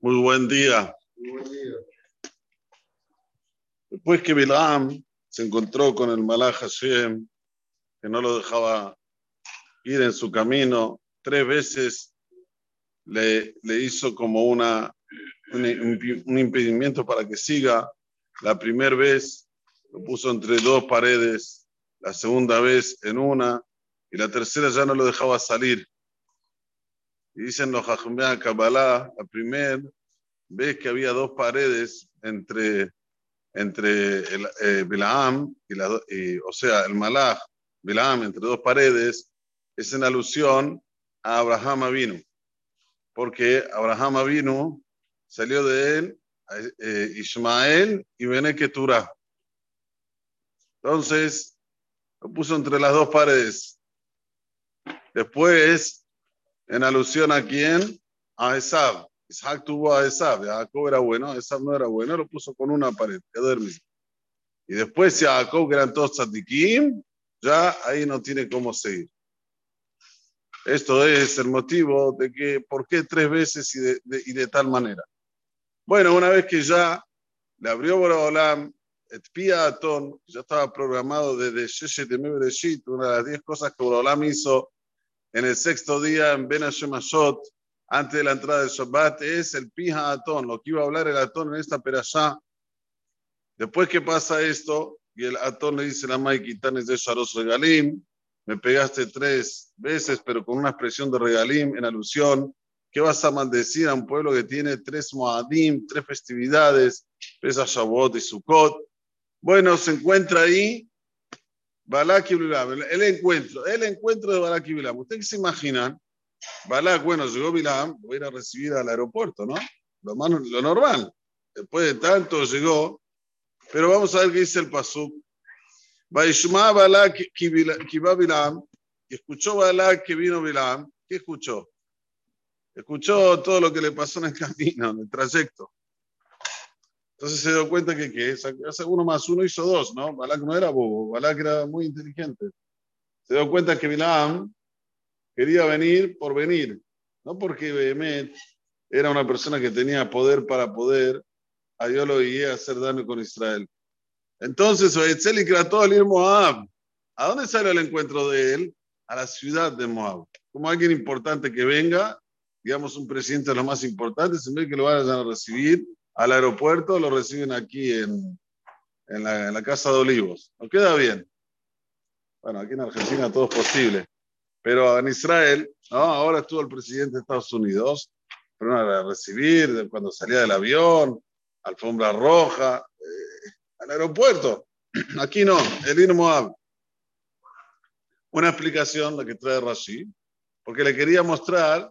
Muy buen día. Después que Bilam se encontró con el Malach Hashem, que no lo dejaba ir en su camino, tres veces le, le hizo como una, un, un impedimento para que siga. La primera vez lo puso entre dos paredes, la segunda vez en una, y la tercera ya no lo dejaba salir. Y dicen los Kabbalah, la primera vez que había dos paredes entre, entre el eh, Bilaam y la, o sea, el Malach, Bilaam, entre dos paredes, es en alusión a Abraham Avinu, porque Abraham Avinu salió de él eh, Ismael y Beneketura. Entonces, lo puso entre las dos paredes. Después, en alusión a quién? A Esab. Isaac tuvo a Esab. Jacob era bueno, Esab no era bueno, lo puso con una pared, quedó Y después, si a Jacob, eran todos tzadikim, ya ahí no tiene cómo seguir. Esto es el motivo de que, ¿por qué tres veces y de, de, y de tal manera? Bueno, una vez que ya le abrió Boraholam, Etpia Atón, ya estaba programado desde Sheshet Mebreshit, una de las diez cosas que Boraholam hizo en el sexto día en Ben Hashemashot, antes de la entrada del Shabbat, es el Pija Atón, lo que iba a hablar el Atón en esta perashá. Después que pasa esto, y el Atón le dice a Mai Quitanes de Sharos Regalim, me pegaste tres veces, pero con una expresión de Regalim en alusión ¿Qué vas a maldecir a un pueblo que tiene tres Moadim, tres festividades, Pesa Shavuot y Sukkot? Bueno, se encuentra ahí Balak y Bilam, el encuentro, el encuentro de Balak y Bilam. ¿Ustedes se imaginan? Balak, bueno, llegó Bilam, voy a ir a recibir al aeropuerto, ¿no? Lo, más, lo normal. Después de tanto llegó, pero vamos a ver qué dice el Pasuk. Vaishma Balak va Bilam, y escuchó Balak que vino Bilam, ¿qué escuchó? escuchó todo lo que le pasó en el camino, en el trayecto. Entonces se dio cuenta que, que hace uno más uno hizo dos, ¿no? Balak no era bobo, Balak era muy inteligente. Se dio cuenta que Bilam quería venir por venir, no porque Behemet era una persona que tenía poder para poder, a Dios lo guié a hacer daño con Israel. Entonces, Oetzel y trató al ir Moab. ¿A dónde salió el encuentro de él? A la ciudad de Moab. Como alguien importante que venga digamos, un presidente de los más importantes, en vez que lo vayan a recibir al aeropuerto, lo reciben aquí en, en, la, en la, Casa de Olivos. ¿No queda bien? Bueno, aquí en Argentina todo es posible. Pero en Israel, ¿no? ahora estuvo el presidente de Estados Unidos, pero a recibir cuando salía del avión, alfombra roja, eh, al aeropuerto. Aquí no, el Moab. Una explicación la que trae Rashi, porque le quería mostrar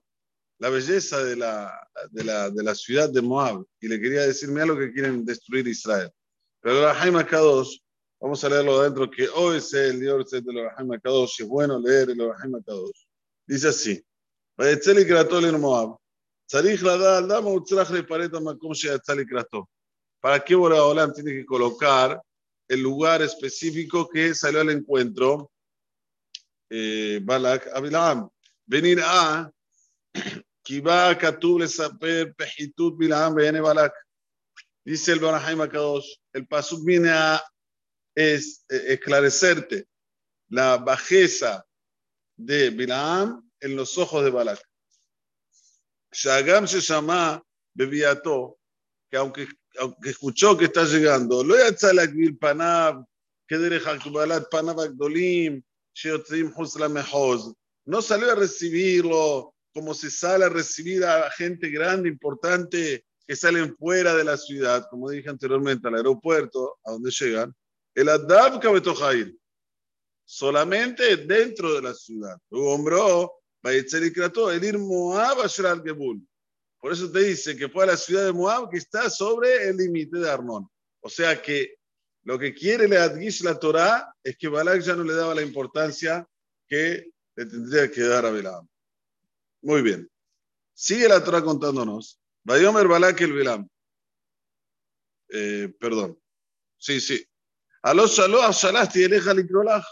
la belleza de la, de la, de la ciudad de Moab y le quería decir, mira lo que quieren destruir Israel. Pero el Rahim Akadosh, Vamos a leerlo adentro, que hoy se el Yorset de Elohim Akadosh. Es bueno leer el Elohim Akadosh. Dice así: Vayetzel Ikrato en Moab. Sarich Ladal, Dama Utzrach le pareta Makom Sheatzal Ikrato. ¿Para qué Boraholam tiene que colocar el lugar específico que salió al encuentro eh, Balak Abilam? Venir a Kiba Katub le Saper Pejitut Bilam Bene Balak. Dice el Barahaim Akadosh: el Pasuk viene a es, esclarecerte la bajeza de Bilam en los ojos de Balak. Shagam se llama Bebiato, que aunque, aunque escuchó que está llegando, lo. No salió a recibirlo como se sale a recibir a gente grande, importante, que salen fuera de la ciudad, como dije anteriormente, al aeropuerto, a donde llegan, el Adab Kabetojair, solamente dentro de la ciudad. Hombró, el ir Moab al Gebul. Por eso te dice que fue a la ciudad de Moab que está sobre el límite de Arnón. O sea que lo que quiere le adgish la Torah es que Balak ya no le daba la importancia que le tendría que dar a Balaam. Muy bien. Sigue la Torah contándonos. Vayomer Balak el Bilam. Eh, perdón. Sí, sí. Aló shaló shalasti eleja likrolaj.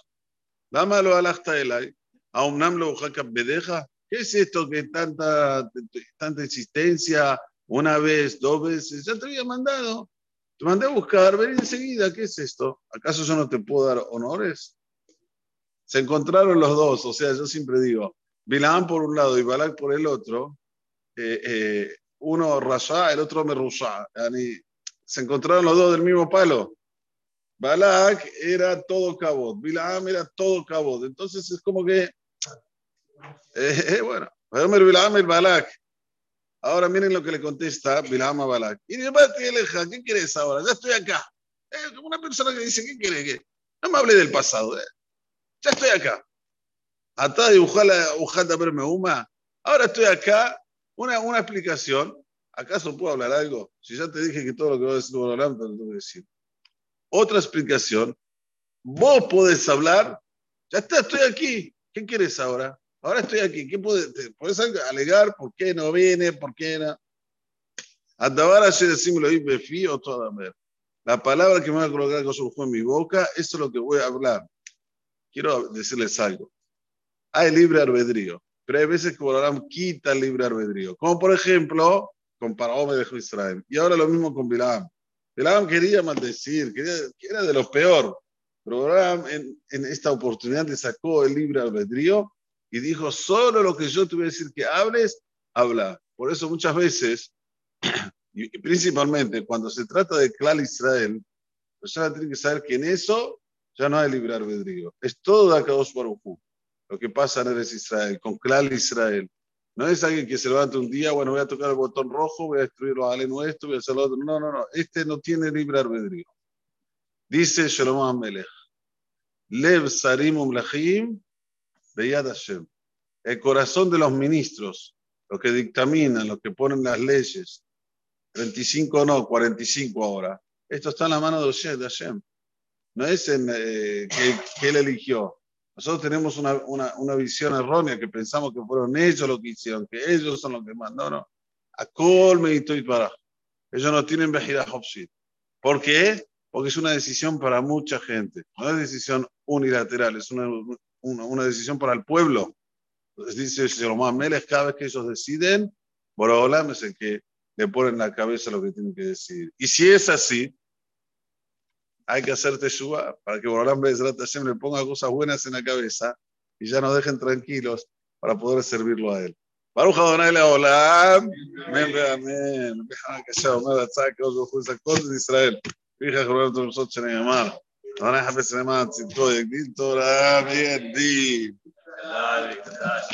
Dame lo alachta elay. Aumnam lo bedeja. ¿Qué es esto que tanta, tanta insistencia una vez, dos veces, ya te había mandado. Te mandé a buscar, ven enseguida, ¿qué es esto? ¿Acaso yo no te puedo dar honores? Se encontraron los dos, o sea, yo siempre digo, Bilam por un lado y Balak por el otro, uno rasha, el otro merusha. Se encontraron los dos del mismo palo. Balak era todo cabot, Bilam era todo cabot. Entonces es como que, eh, bueno, Bilam el Balak. Ahora miren lo que le contesta Bilam a Balak. Y ¿qué quieres ahora? Ya estoy acá. una persona que dice, ¿qué quiere? No me hable del pasado. Ya estoy acá. Atá de Ujata Bermeuma. Ahora estoy acá. Una, una explicación. ¿Acaso puedo hablar algo? Si ya te dije que todo lo que voy a decir te lo tengo que decir. Otra explicación. Vos podés hablar. Ya está, estoy aquí. ¿Qué quieres ahora? Ahora estoy aquí. ¿Qué puedes, puedes alegar por qué no viene? ¿Por qué no? Decimos lo fío toda. La palabra que me va a colocar en mi boca, eso es lo que voy a hablar quiero decirles algo. Hay libre albedrío, pero hay veces que Borolam quita el libre albedrío. Como por ejemplo, con Paró me dejó Israel. Y ahora lo mismo con Bilam. Bilam quería maldecir, quería, que era de lo peor. Pero Borolam en, en esta oportunidad le sacó el libre albedrío y dijo, solo lo que yo te voy a decir que hables, habla. Por eso muchas veces, y principalmente cuando se trata de Clal Israel, la persona tiene que saber que en eso ya no hay libre albedrío. Es todo de Akadosh Baruj Lo que pasa en Eres Israel, con Clal Israel. No es alguien que se levanta un día, bueno, voy a tocar el botón rojo, voy a destruir los alenos nuestros, voy a hacer lo otro. No, no, no. Este no tiene libre albedrío. Dice Shalom Amelech. Lev Sarim Umlachim Beyad Hashem. El corazón de los ministros, los que dictaminan, los que ponen las leyes. 35 no, 45 ahora. Esto está en la mano de Hashem no es en, eh, que, él eligió. Nosotros tenemos una, una, una, visión errónea que pensamos que fueron ellos los que hicieron, que ellos son los que mandaron. A Col y para. Ellos no tienen Bejira Hopsit. ¿Por qué? Porque es una decisión para mucha gente. No es decisión unilateral, es una, una, una decisión para el pueblo. Entonces dice Shalom Meles, cada vez que ellos deciden, Borolam es el que le pone en la cabeza lo que tienen que decir. Y si es así, hay que hacer teshuva para que Borolán Bezrat Hashem le ponga cosas buenas en la cabeza y ya nos dejen tranquilos para poder servirlo a él. Baruch Adonai Leolam, amén, amén. Que sea una de que os fue cosas de Israel. Fija con nosotros שנאמר, אדוני חפץ למען צדקו יגדיל תורה וידין.